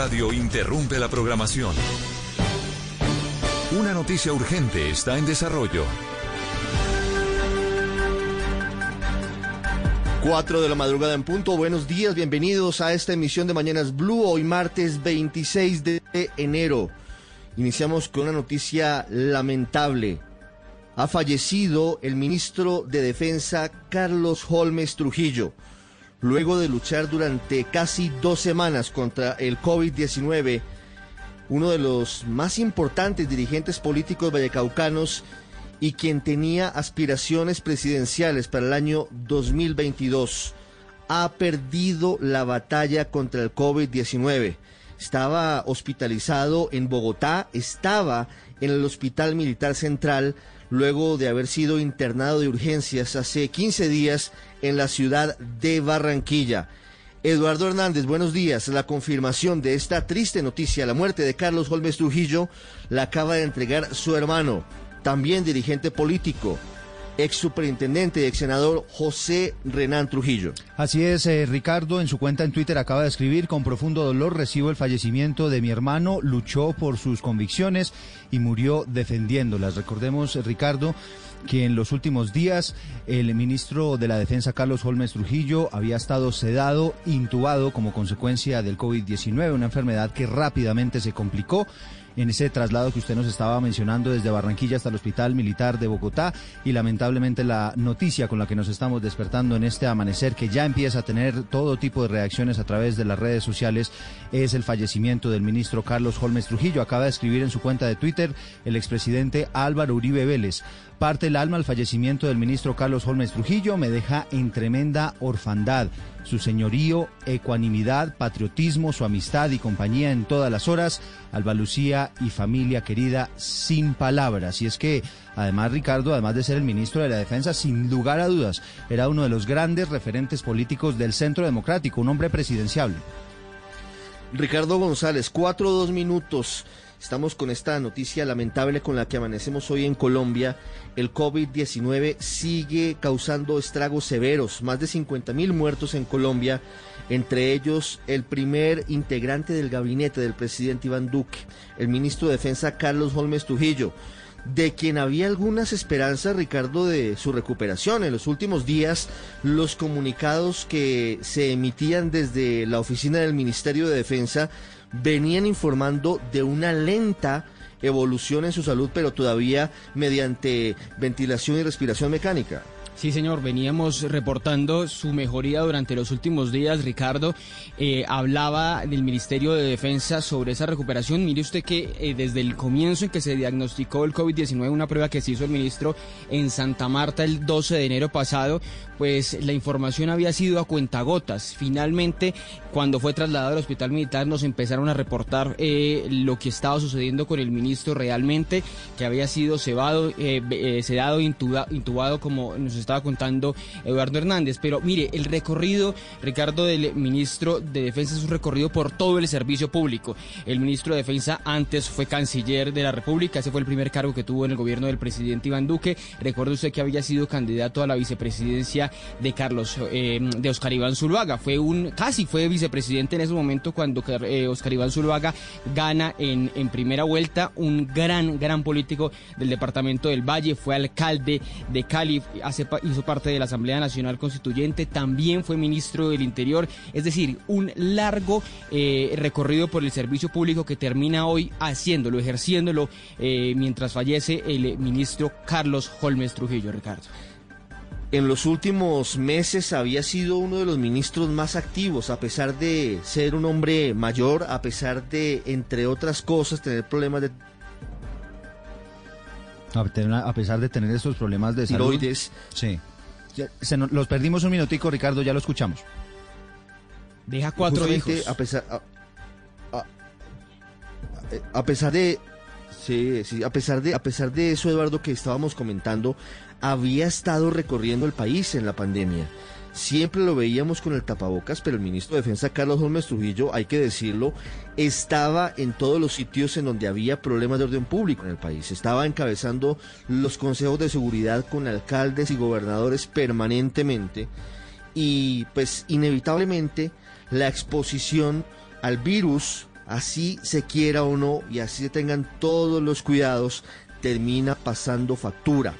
Radio interrumpe la programación. Una noticia urgente está en desarrollo. 4 de la madrugada en punto. Buenos días, bienvenidos a esta emisión de Mañanas Blue, hoy martes 26 de enero. Iniciamos con una noticia lamentable. Ha fallecido el ministro de Defensa Carlos Holmes Trujillo. Luego de luchar durante casi dos semanas contra el COVID-19, uno de los más importantes dirigentes políticos vallecaucanos y quien tenía aspiraciones presidenciales para el año 2022, ha perdido la batalla contra el COVID-19. Estaba hospitalizado en Bogotá, estaba en el Hospital Militar Central luego de haber sido internado de urgencias hace 15 días en la ciudad de Barranquilla. Eduardo Hernández, buenos días. La confirmación de esta triste noticia, la muerte de Carlos Holmes Trujillo, la acaba de entregar su hermano, también dirigente político, ex superintendente y ex senador José Renán Trujillo. Así es, eh, Ricardo, en su cuenta en Twitter acaba de escribir, con profundo dolor recibo el fallecimiento de mi hermano, luchó por sus convicciones y murió defendiéndolas. Recordemos, eh, Ricardo, que en los últimos días el ministro de la Defensa, Carlos Holmes Trujillo, había estado sedado, intubado como consecuencia del COVID-19, una enfermedad que rápidamente se complicó en ese traslado que usted nos estaba mencionando desde Barranquilla hasta el Hospital Militar de Bogotá y lamentablemente la noticia con la que nos estamos despertando en este amanecer que ya empieza a tener todo tipo de reacciones a través de las redes sociales es el fallecimiento del ministro Carlos Holmes Trujillo. Acaba de escribir en su cuenta de Twitter el expresidente Álvaro Uribe Vélez. Parte el alma al fallecimiento del ministro Carlos Holmes Trujillo me deja en tremenda orfandad. Su señorío, ecuanimidad, patriotismo, su amistad y compañía en todas las horas, Alba Lucía y familia querida, sin palabras. Y es que, además, Ricardo, además de ser el ministro de la Defensa, sin lugar a dudas, era uno de los grandes referentes políticos del Centro Democrático, un hombre presidenciable. Ricardo González, cuatro o dos minutos. Estamos con esta noticia lamentable con la que amanecemos hoy en Colombia. El COVID-19 sigue causando estragos severos, más de 50 mil muertos en Colombia, entre ellos el primer integrante del gabinete del presidente Iván Duque, el ministro de Defensa Carlos Holmes Trujillo de quien había algunas esperanzas, Ricardo, de su recuperación. En los últimos días, los comunicados que se emitían desde la oficina del Ministerio de Defensa venían informando de una lenta evolución en su salud, pero todavía mediante ventilación y respiración mecánica. Sí, señor, veníamos reportando su mejoría durante los últimos días. Ricardo eh, hablaba del Ministerio de Defensa sobre esa recuperación. Mire usted que eh, desde el comienzo en que se diagnosticó el COVID-19, una prueba que se hizo el ministro en Santa Marta el 12 de enero pasado, pues la información había sido a cuentagotas. Finalmente, cuando fue trasladado al hospital militar, nos empezaron a reportar eh, lo que estaba sucediendo con el ministro realmente, que había sido cebado, sedado, intubado, como nos estaba contando Eduardo Hernández. Pero mire, el recorrido, Ricardo, del ministro de Defensa es un recorrido por todo el servicio público. El ministro de Defensa antes fue canciller de la República, ese fue el primer cargo que tuvo en el gobierno del presidente Iván Duque. Recuerde usted que había sido candidato a la vicepresidencia de Carlos, eh, de Oscar Iván Zuluaga. Fue un, casi fue vicepresidente en ese momento cuando eh, Oscar Iván Zuluaga gana en, en primera vuelta, un gran, gran político del departamento del Valle, fue alcalde de Cali, hace, hizo parte de la Asamblea Nacional Constituyente, también fue ministro del Interior, es decir, un largo eh, recorrido por el servicio público que termina hoy haciéndolo, ejerciéndolo, eh, mientras fallece el ministro Carlos Holmes Trujillo, Ricardo. En los últimos meses había sido uno de los ministros más activos, a pesar de ser un hombre mayor, a pesar de, entre otras cosas, tener problemas de a pesar de tener esos problemas de. Tiroides. Sí. Se nos, los perdimos un minutico, Ricardo, ya lo escuchamos. Deja cuatro Justamente, hijos. A pesar, a pesar de Sí, sí, a pesar de, a pesar de eso, Eduardo, que estábamos comentando, había estado recorriendo el país en la pandemia. Siempre lo veíamos con el tapabocas, pero el ministro de Defensa, Carlos Holmes Trujillo, hay que decirlo, estaba en todos los sitios en donde había problemas de orden público en el país. Estaba encabezando los consejos de seguridad con alcaldes y gobernadores permanentemente. Y pues inevitablemente la exposición al virus así se quiera o no y así se tengan todos los cuidados, termina pasando factura.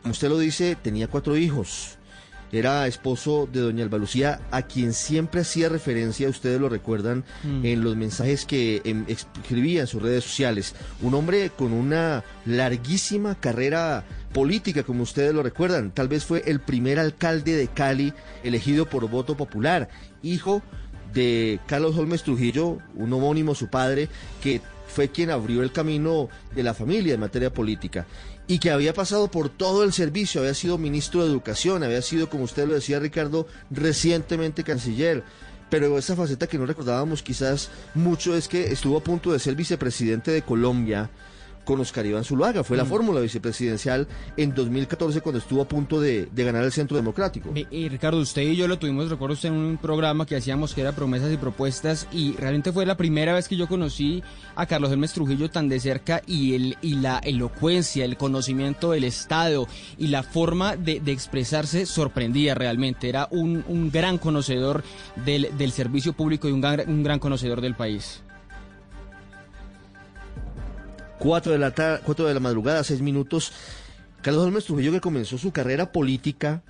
Como usted lo dice, tenía cuatro hijos. Era esposo de doña Alba Lucía, a quien siempre hacía referencia, ustedes lo recuerdan, Mm. en los mensajes que em, escribía en sus redes sociales. Un hombre con una larguísima carrera política, como ustedes lo recuerdan. Tal vez fue el primer alcalde de Cali elegido por voto popular, hijo de Carlos Holmes Trujillo, un homónimo su padre, que fue quien abrió el camino de la familia en materia política y que había pasado por todo el servicio, había sido ministro de Educación, había sido, como usted lo decía Ricardo, recientemente canciller. Pero esa faceta que no recordábamos quizás mucho es que estuvo a punto de ser vicepresidente de Colombia con Oscar Iván Zuluaga. Fue la fórmula vicepresidencial en 2014 cuando estuvo a punto de, de ganar el Centro Democrático. Eh, Ricardo, usted y yo lo tuvimos, recuerdo usted, en un programa que hacíamos que era promesas y propuestas y realmente fue la primera vez que yo conocí a Carlos Hermes Trujillo tan de cerca y, el, y la elocuencia, el conocimiento del Estado y la forma de, de expresarse sorprendía realmente. Era un, un gran conocedor del, del servicio público y un gran, un gran conocedor del país. 4 de la, tar- cuatro de la madrugada, 6 minutos. Carlos Holmes Trujillo que comenzó su carrera política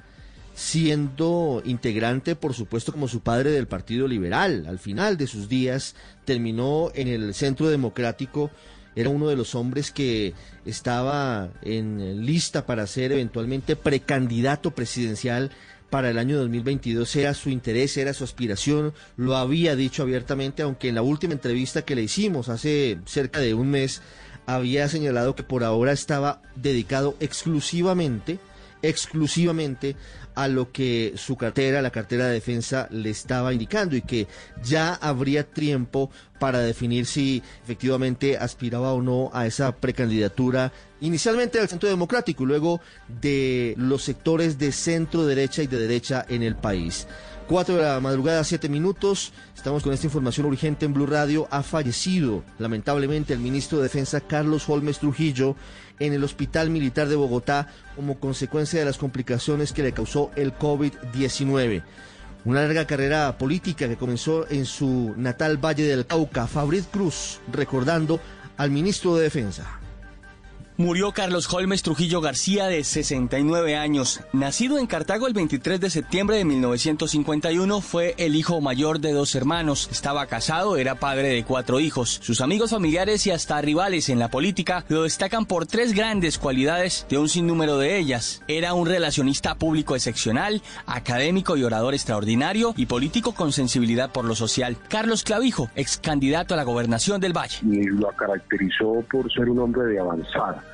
siendo integrante, por supuesto, como su padre del Partido Liberal. Al final de sus días terminó en el Centro Democrático. Era uno de los hombres que estaba en lista para ser eventualmente precandidato presidencial para el año 2022 era su interés, era su aspiración, lo había dicho abiertamente, aunque en la última entrevista que le hicimos hace cerca de un mes había señalado que por ahora estaba dedicado exclusivamente, exclusivamente a lo que su cartera, la cartera de defensa, le estaba indicando y que ya habría tiempo para definir si efectivamente aspiraba o no a esa precandidatura inicialmente del Centro Democrático y luego de los sectores de centro derecha y de derecha en el país. 4 de la madrugada, 7 minutos. Estamos con esta información urgente en Blue Radio. Ha fallecido, lamentablemente, el ministro de Defensa Carlos Holmes Trujillo en el Hospital Militar de Bogotá como consecuencia de las complicaciones que le causó el COVID-19. Una larga carrera política que comenzó en su natal Valle del Cauca. Fabrid Cruz, recordando al ministro de Defensa. Murió Carlos Holmes Trujillo García de 69 años. Nacido en Cartago el 23 de septiembre de 1951, fue el hijo mayor de dos hermanos. Estaba casado, era padre de cuatro hijos. Sus amigos familiares y hasta rivales en la política lo destacan por tres grandes cualidades de un sinnúmero de ellas. Era un relacionista público excepcional, académico y orador extraordinario y político con sensibilidad por lo social. Carlos Clavijo, ex candidato a la gobernación del Valle. y lo caracterizó por ser un hombre de avanzar.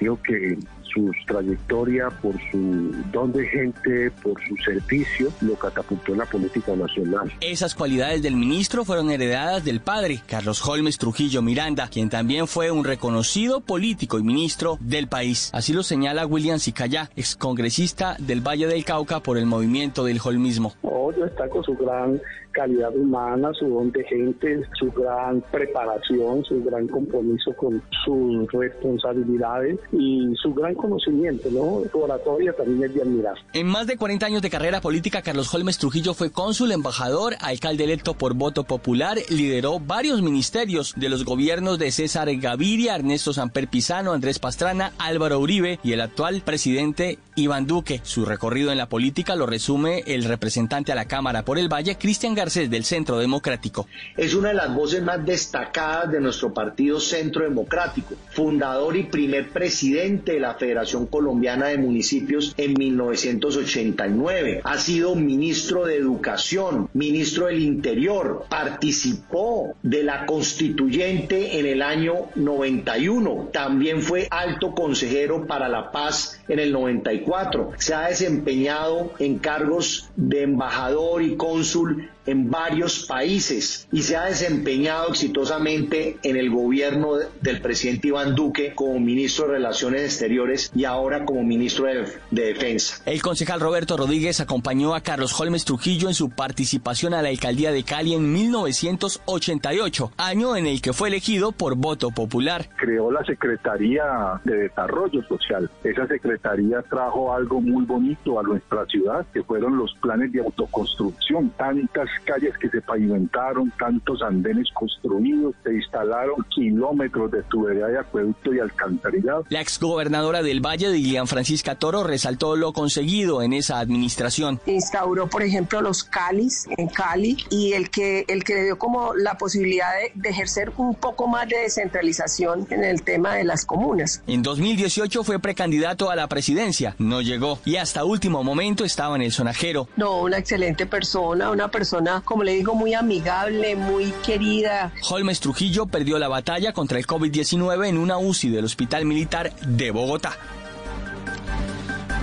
Creo que su trayectoria, por su don de gente, por su servicio, lo catapultó en la política nacional. Esas cualidades del ministro fueron heredadas del padre, Carlos Holmes Trujillo Miranda, quien también fue un reconocido político y ministro del país. Así lo señala William Sicayá, excongresista del Valle del Cauca por el movimiento del holmismo. Oh, yo destaco su gran calidad humana, su don de gente, su gran preparación, su gran compromiso con sus responsabilidades y su gran conocimiento, ¿no? Su oratoria también es de admirar. En más de 40 años de carrera política, Carlos Holmes Trujillo fue cónsul, embajador, alcalde electo por voto popular, lideró varios ministerios de los gobiernos de César Gaviria, Ernesto Samper Pizano, Andrés Pastrana, Álvaro Uribe y el actual presidente Iván Duque. Su recorrido en la política lo resume el representante a la Cámara por el Valle, Cristian Garcés del Centro Democrático. Es una de las voces más destacadas de nuestro partido Centro Democrático, fundador y primer presidente de la Federación Colombiana de Municipios en 1989. Ha sido ministro de Educación, ministro del Interior, participó de la constituyente en el año 91. También fue alto consejero para la paz en el 94. Se ha desempeñado en cargos de embajador y cónsul en varios países y se ha desempeñado exitosamente en el gobierno del presidente Iván Duque como ministro de Relaciones Exteriores y ahora como ministro de, Defensa. El concejal Roberto Rodríguez acompañó a Carlos Holmes Trujillo en su participación a la alcaldía de Cali en 1988, año en el que fue elegido por voto popular. Creó la Secretaría de Desarrollo Social. Esa secretaría trajo algo muy bonito a nuestra ciudad, que fueron los planes de autoconstrucción, tantas calles que se pavimentaron, tantos andenes construidos, se instalaron kilómetros de tubería de acueducto y alcantarillado. La exgobernadora del Valle, Dilian Francisca Toro, resaltó lo conseguido en esa administración. Instauró, por ejemplo, los CALIs en Cali y el que, el que le dio como la posibilidad de, de ejercer un poco más de descentralización en el tema de las comunas. En 2018 fue precandidato a la presidencia, no llegó y hasta último momento estaba en el sonajero. No, una excelente persona, una persona como le digo, muy amigable, muy querida. Holmes Trujillo perdió la batalla contra el COVID-19 en una UCI del Hospital Militar de Bogotá.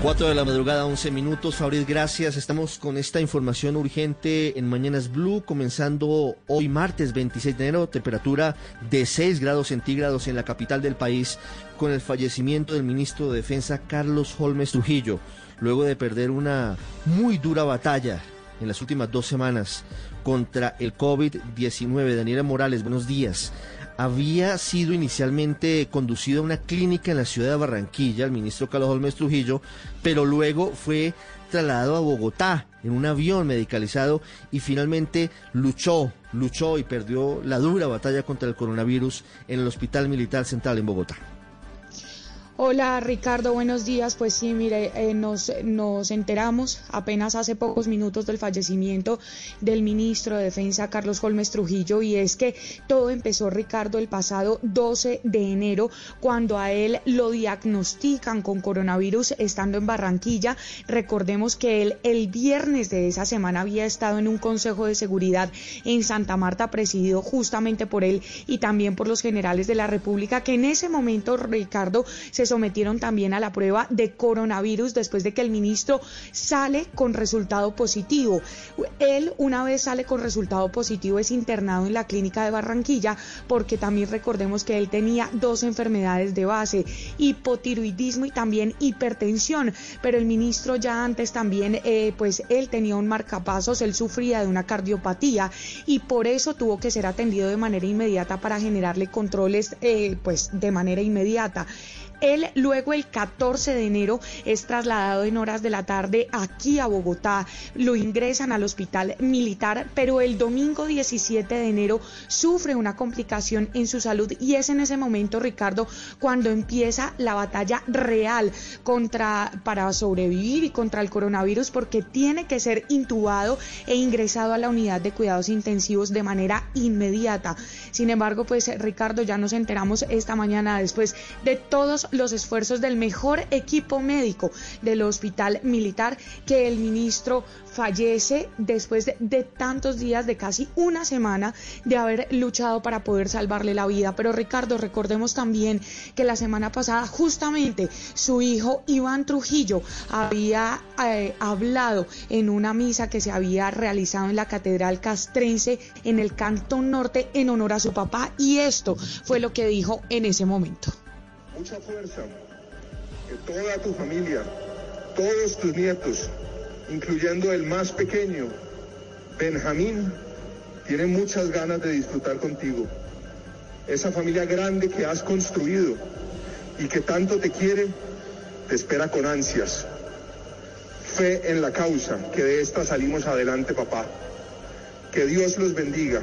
4 de la madrugada, 11 minutos. Fabriz, gracias. Estamos con esta información urgente en Mañanas Blue, comenzando hoy martes 26 de enero, temperatura de 6 grados centígrados en la capital del país, con el fallecimiento del ministro de Defensa Carlos Holmes Trujillo, luego de perder una muy dura batalla en las últimas dos semanas contra el COVID-19. Daniela Morales, buenos días. Había sido inicialmente conducido a una clínica en la ciudad de Barranquilla, el ministro Carlos Holmes Trujillo, pero luego fue trasladado a Bogotá en un avión medicalizado y finalmente luchó, luchó y perdió la dura batalla contra el coronavirus en el Hospital Militar Central en Bogotá. Hola Ricardo, buenos días. Pues sí, mire, eh, nos, nos enteramos apenas hace pocos minutos del fallecimiento del ministro de Defensa Carlos Holmes Trujillo y es que todo empezó, Ricardo, el pasado 12 de enero cuando a él lo diagnostican con coronavirus estando en Barranquilla. Recordemos que él el viernes de esa semana había estado en un consejo de seguridad en Santa Marta presidido justamente por él y también por los generales de la República que en ese momento, Ricardo, se sometieron también a la prueba de coronavirus después de que el ministro sale con resultado positivo. Él, una vez sale con resultado positivo, es internado en la clínica de Barranquilla porque también recordemos que él tenía dos enfermedades de base, hipotiroidismo y también hipertensión, pero el ministro ya antes también, eh, pues él tenía un marcapasos, él sufría de una cardiopatía y por eso tuvo que ser atendido de manera inmediata para generarle controles, eh, pues de manera inmediata. Él luego el 14 de enero es trasladado en horas de la tarde aquí a Bogotá. Lo ingresan al hospital militar, pero el domingo 17 de enero sufre una complicación en su salud y es en ese momento, Ricardo, cuando empieza la batalla real contra para sobrevivir y contra el coronavirus porque tiene que ser intubado e ingresado a la unidad de cuidados intensivos de manera inmediata. Sin embargo, pues Ricardo, ya nos enteramos esta mañana después de todos los esfuerzos del mejor equipo médico del hospital militar que el ministro fallece después de, tantos días, de casi una semana de haber luchado para poder salvarle la vida. Pero Ricardo, recordemos también que la semana pasada justamente su hijo Iván Trujillo había eh, hablado en una misa que se había realizado en la Catedral Castrense en el Cantón Norte en honor a su papá y esto fue lo que dijo en ese momento mucha fuerza, que toda tu familia, todos tus nietos, incluyendo el más pequeño, Benjamín, tienen muchas ganas de disfrutar contigo. Esa familia grande que has construido y que tanto te quiere, te espera con ansias. Fe en la causa, que de esta salimos adelante, papá. Que Dios los bendiga.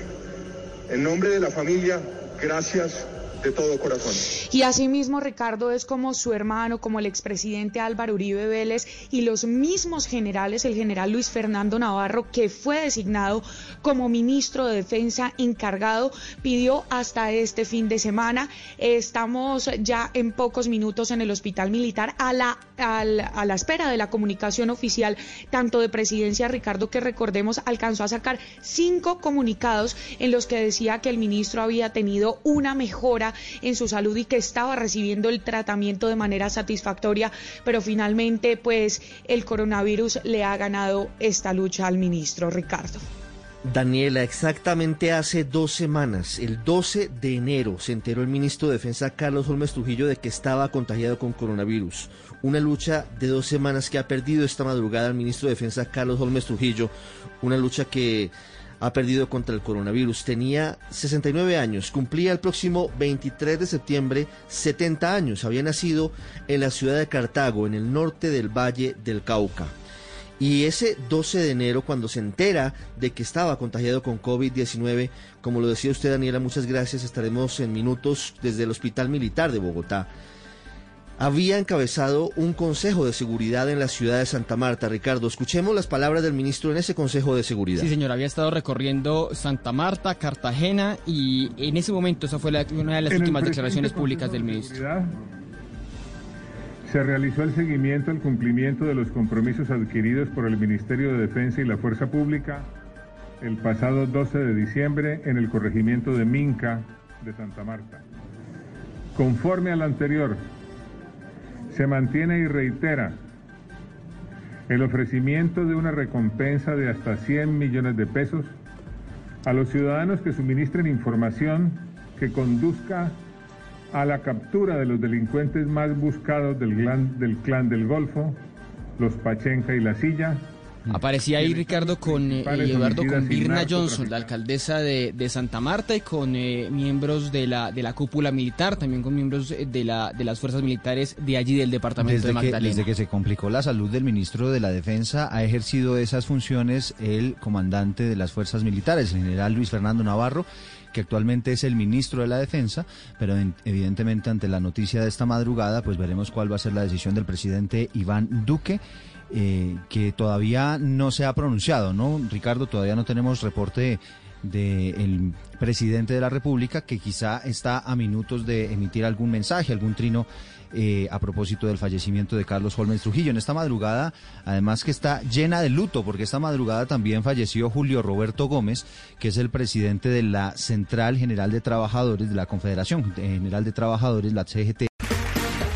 En nombre de la familia, gracias de todo corazón. Y asimismo, Ricardo es como su hermano, como el expresidente Álvaro Uribe Vélez y los mismos generales, el general Luis Fernando Navarro, que fue designado como ministro de Defensa encargado, pidió hasta este fin de semana. Estamos ya en pocos minutos en el hospital militar a la a la espera de la comunicación oficial, tanto de presidencia, Ricardo, que recordemos, alcanzó a sacar cinco comunicados en los que decía que el ministro había tenido una mejora en su salud y que estaba recibiendo el tratamiento de manera satisfactoria, pero finalmente, pues, el coronavirus le ha ganado esta lucha al ministro, Ricardo. Daniela, exactamente hace dos semanas, el 12 de enero, se enteró el ministro de Defensa Carlos Holmes Trujillo de que estaba contagiado con coronavirus. Una lucha de dos semanas que ha perdido esta madrugada el ministro de Defensa Carlos Holmes Trujillo. Una lucha que ha perdido contra el coronavirus. Tenía 69 años, cumplía el próximo 23 de septiembre 70 años. Había nacido en la ciudad de Cartago, en el norte del Valle del Cauca. Y ese 12 de enero, cuando se entera de que estaba contagiado con COVID-19, como lo decía usted, Daniela, muchas gracias, estaremos en minutos desde el Hospital Militar de Bogotá. Había encabezado un consejo de seguridad en la ciudad de Santa Marta. Ricardo, escuchemos las palabras del ministro en ese consejo de seguridad. Sí, señor, había estado recorriendo Santa Marta, Cartagena y en ese momento esa fue una de las últimas declaraciones públicas del ministro se realizó el seguimiento al cumplimiento de los compromisos adquiridos por el Ministerio de Defensa y la Fuerza Pública el pasado 12 de diciembre en el corregimiento de Minca de Santa Marta. Conforme al anterior, se mantiene y reitera el ofrecimiento de una recompensa de hasta 100 millones de pesos a los ciudadanos que suministren información que conduzca a la captura de los delincuentes más buscados del clan del, Golfo, los Pachenca y La Silla. Aparecía ahí Ricardo con eh, Eduardo con Birna Johnson, la alcaldesa de, Santa Marta, y con eh, miembros de la de la cúpula militar, también con miembros eh, de la de las fuerzas militares de allí del departamento de Magdalena. desde que se complicó la salud del ministro de la Defensa, ha ejercido esas funciones el comandante de las fuerzas militares, el general Luis Fernando Navarro que actualmente es el ministro de la Defensa, pero evidentemente ante la noticia de esta madrugada, pues veremos cuál va a ser la decisión del presidente Iván Duque. Eh, que todavía no se ha pronunciado, ¿no? Ricardo, todavía no tenemos reporte del presidente de la República, que quizá está a minutos de emitir algún mensaje, algún trino eh, a propósito del fallecimiento de Carlos Holmes Trujillo. En esta madrugada, además que está llena de luto, porque esta madrugada también falleció Julio Roberto Gómez, que es el presidente de la Central General de Trabajadores, de la Confederación General de Trabajadores, la CGT.